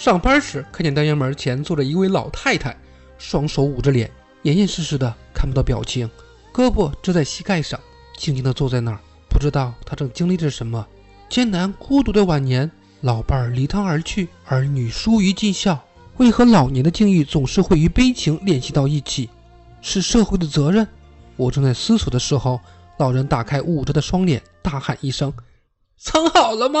上班时看见单元门前坐着一位老太太，双手捂着脸，严严实实的，看不到表情，胳膊支在膝盖上，静静的坐在那儿，不知道她正经历着什么艰难孤独的晚年。老伴儿离她而去，儿女疏于尽孝，为何老年的境遇总是会与悲情联系到一起？是社会的责任？我正在思索的时候，老人打开捂着的双脸，大喊一声：“藏好了吗？”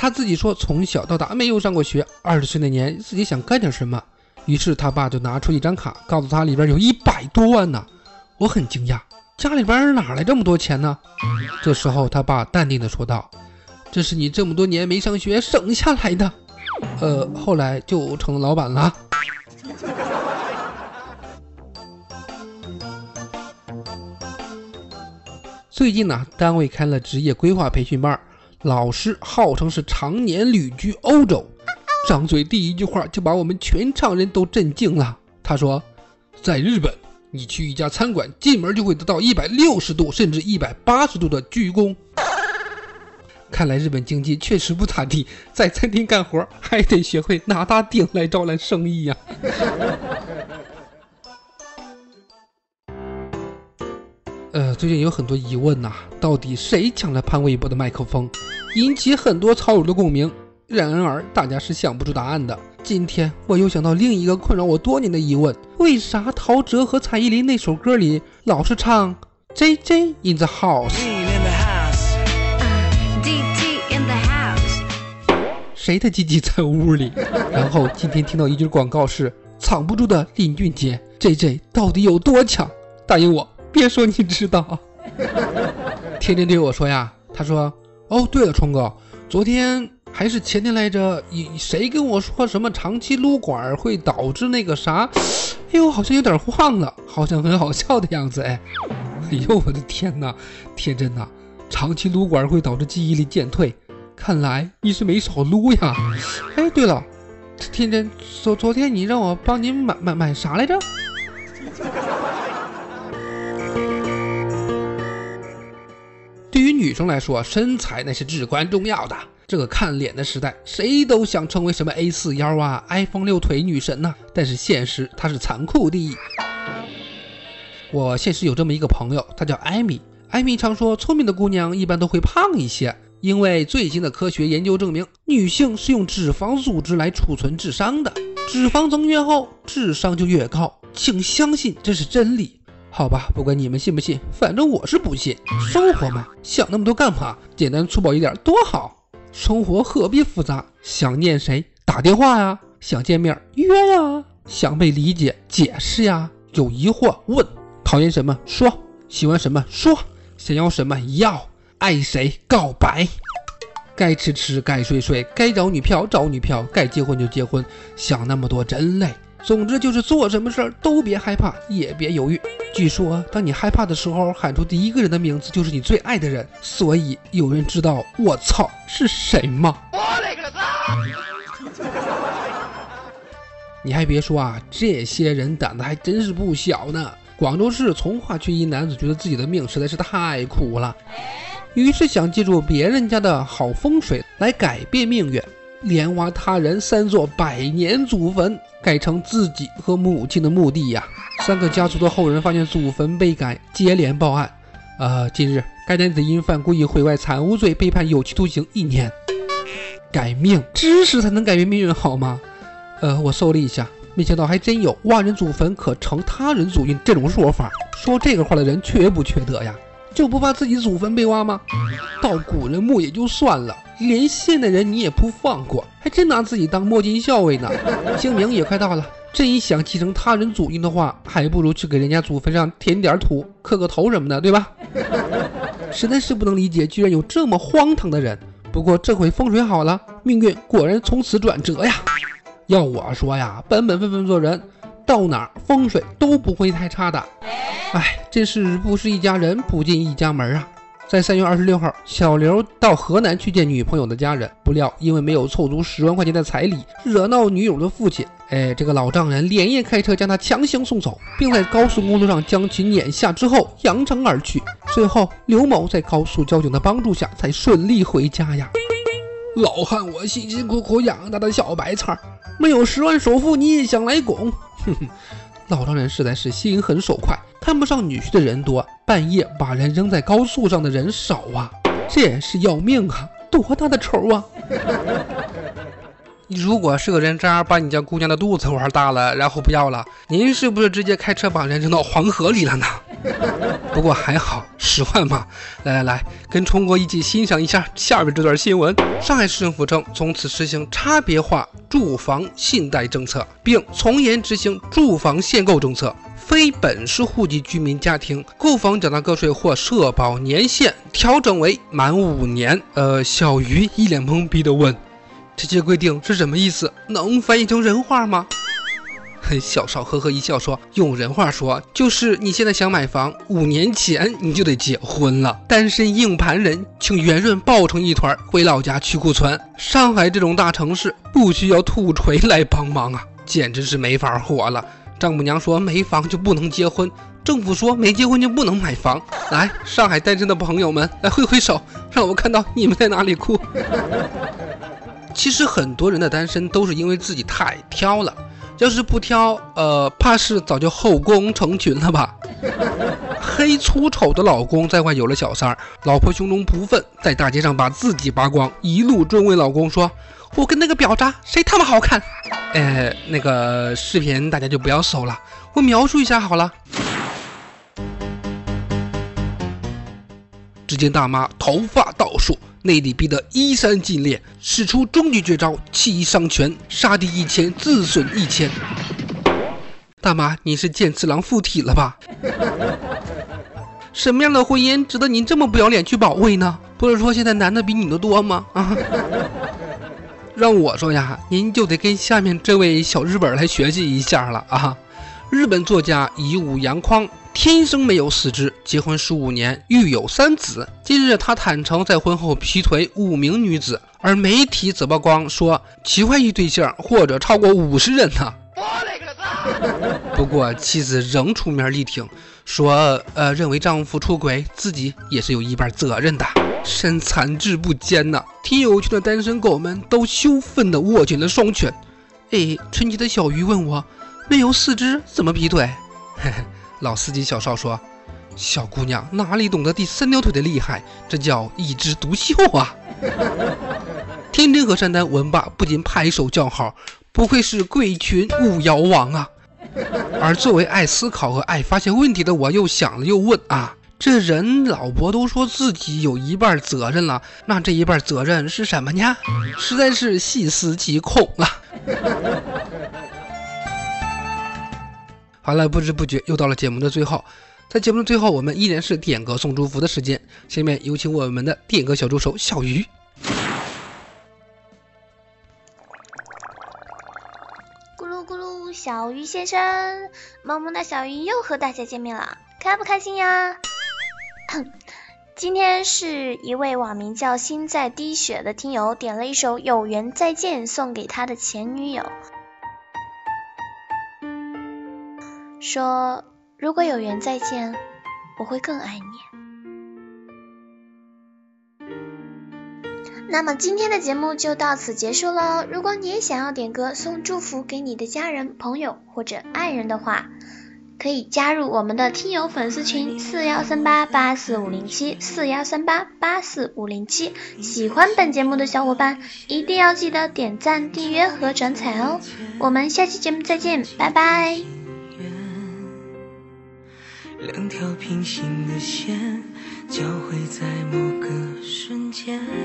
他自己说，从小到大没有上过学。二十岁那年，自己想干点什么，于是他爸就拿出一张卡，告诉他里边有一百多万呢。我很惊讶，家里边哪来这么多钱呢？这时候他爸淡定的说道：“这是你这么多年没上学省下来的。”呃，后来就成了老板了。最近呢，单位开了职业规划培训班。老师号称是常年旅居欧洲，张嘴第一句话就把我们全场人都震惊了。他说：“在日本，你去一家餐馆，进门就会得到一百六十度甚至一百八十度的鞠躬。”看来日本经济确实不咋地，在餐厅干活还得学会拿大鼎来招揽生意呀。呃，最近有很多疑问呐，到底谁抢了潘玮柏的麦克风，引起很多草友的共鸣。然而，大家是想不出答案的。今天我又想到另一个困扰我多年的疑问：为啥陶喆和蔡依林那首歌里老是唱 J J in the house？谁的鸡鸡在屋里？然后今天听到一句广告是藏不住的林俊杰，J J 到底有多强？答应我。别说你知道，天天对我说呀，他说：“哦，对了，冲哥，昨天还是前天来着，谁跟我说什么长期撸管会导致那个啥？哎呦，好像有点忘了，好像很好笑的样子。哎，哎呦，我的天哪，天真呐，长期撸管会导致记忆力减退，看来你是没少撸呀。哎，对了，天真，昨昨天你让我帮你买买买啥来着？”对于女生来说，身材那是至关重要的。这个看脸的时代，谁都想成为什么 A 四腰啊、iPhone 六腿女神呐。但是现实它是残酷的。我现实有这么一个朋友，她叫艾米。艾米常说，聪明的姑娘一般都会胖一些，因为最新的科学研究证明，女性是用脂肪组织来储存智商的，脂肪增越厚，智商就越高。请相信这是真理。好吧，不管你们信不信，反正我是不信。生活嘛，想那么多干嘛？简单粗暴一点多好。生活何必复杂？想念谁打电话呀？想见面约呀？想被理解解释呀？有疑惑问？讨厌什么说？喜欢什么说？想要什么要？爱谁告白？该吃吃，该睡睡，该找女票找女票，该结婚就结婚。想那么多真累。总之就是做什么事儿都别害怕，也别犹豫。据说，当你害怕的时候，喊出第一个人的名字就是你最爱的人。所以，有人知道我操是谁吗？我勒个操！你还别说啊，这些人胆子还真是不小呢。广州市从化区一男子觉得自己的命实在是太苦了，于是想借助别人家的好风水来改变命运。连挖他人三座百年祖坟，改成自己和母亲的墓地呀！三个家族的后人发现祖坟被改，接连报案。呃，近日该男子因犯故意毁坏财物罪被判有期徒刑一年。改命，知识才能改变命运，好吗？呃，我搜了一下，没想到还真有“挖人祖坟可成他人祖运”这种说法。说这个话的人缺不缺德呀？就不怕自己祖坟被挖吗？盗古人墓也就算了，连现代人你也不放过，还真拿自己当摸金校尉呢。清明也快到了，真想继承他人祖运的话，还不如去给人家祖坟上填点土，磕个头什么的，对吧？实在是不能理解，居然有这么荒唐的人。不过这回风水好了，命运果然从此转折呀。要我说呀，本本分分做人，到哪儿风水都不会太差的。哎，真是不是一家人，不进一家门啊！在三月二十六号，小刘到河南去见女朋友的家人，不料因为没有凑足十万块钱的彩礼，惹恼女友的父亲。哎，这个老丈人连夜开车将他强行送走，并在高速公路上将其撵下之后扬长而去。最后，刘某在高速交警的帮助下才顺利回家呀。老汉，我辛辛苦苦养大的小白菜，没有十万首付你也想来拱？哼哼，老丈人实在是心狠手快，看不上女婿的人多，半夜把人扔在高速上的人少啊，这也是要命啊，多大的仇啊！如果是个人渣，把你家姑娘的肚子玩大了，然后不要了，您是不是直接开车把人扔到黄河里了呢？不过还好，十万嘛。来来来，跟冲哥一起欣赏一下下面这段新闻。上海市政府称，从此实行差别化住房信贷政策，并从严执行住房限购政策。非本市户籍居民家庭购房缴纳个税或社保年限调整为满五年。呃，小鱼一脸懵逼的问：“这些规定是什么意思？能翻译成人话吗？”小邵呵呵一笑说：“用人话说，就是你现在想买房，五年前你就得结婚了。单身硬盘人，请圆润抱成一团，回老家去库存。上海这种大城市，不需要土锤来帮忙啊，简直是没法活了。丈母娘说没房就不能结婚，政府说没结婚就不能买房。来，上海单身的朋友们，来挥挥手，让我看到你们在哪里哭。其实很多人的单身都是因为自己太挑了。”要是不挑，呃，怕是早就后宫成群了吧？黑粗丑的老公在外有了小三儿，老婆胸中不忿，在大街上把自己扒光，一路追问老公说：“我跟那个婊渣谁他妈好看？”呃，那个视频大家就不要搜了，我描述一下好了。只见大妈头发倒竖。内里逼得衣衫尽裂，使出终极绝招七伤拳，杀敌一千，自损一千。大妈，你是剑次郎附体了吧？什么样的婚姻值得您这么不要脸去保卫呢？不是说现在男的比女的多吗？啊！让我说呀，您就得跟下面这位小日本来学习一下了啊！日本作家乙武洋匡。天生没有四肢，结婚十五年，育有三子。近日，他坦诚在婚后劈腿五名女子，而媒体则曝光说其外遇对象或者超过五十人呢。我勒个不过妻子仍出面力挺，说呃认为丈夫出轨，自己也是有一半责任的。身残志不坚呐！听友圈的单身狗们都羞愤地握紧了双拳。哎，纯洁的小鱼问我，没有四肢怎么劈腿？嘿嘿。老司机小邵说：“小姑娘哪里懂得第三条腿的厉害？这叫一枝独秀啊！” 天真和善丹闻罢不禁拍手叫好，不愧是贵群五妖王啊！而作为爱思考和爱发现问题的我，又想了又问啊：这人老婆都说自己有一半责任了，那这一半责任是什么呢？实在是细思极恐啊！好了，不知不觉又到了节目的最后，在节目的最后，我们依然是点歌送祝福的时间。下面有请我们的点歌小助手小鱼。咕噜咕噜，小鱼先生，萌萌的小鱼又和大家见面了，开不开心呀？今天是一位网名叫心在滴血的听友点了一首《有缘再见》送给他的前女友。说：“如果有缘再见，我会更爱你。”那么今天的节目就到此结束喽。如果你也想要点歌送祝福给你的家人、朋友或者爱人的话，可以加入我们的听友粉丝群四幺三八八四五零七四幺三八八四五零七。喜欢本节目的小伙伴一定要记得点赞、订阅和转采哦。我们下期节目再见，拜拜。两条平行的线交汇在某个瞬间。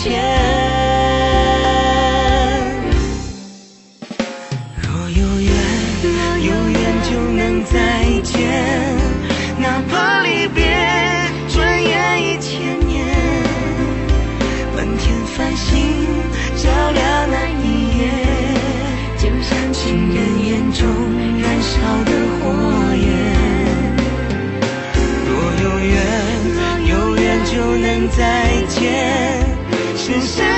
天只是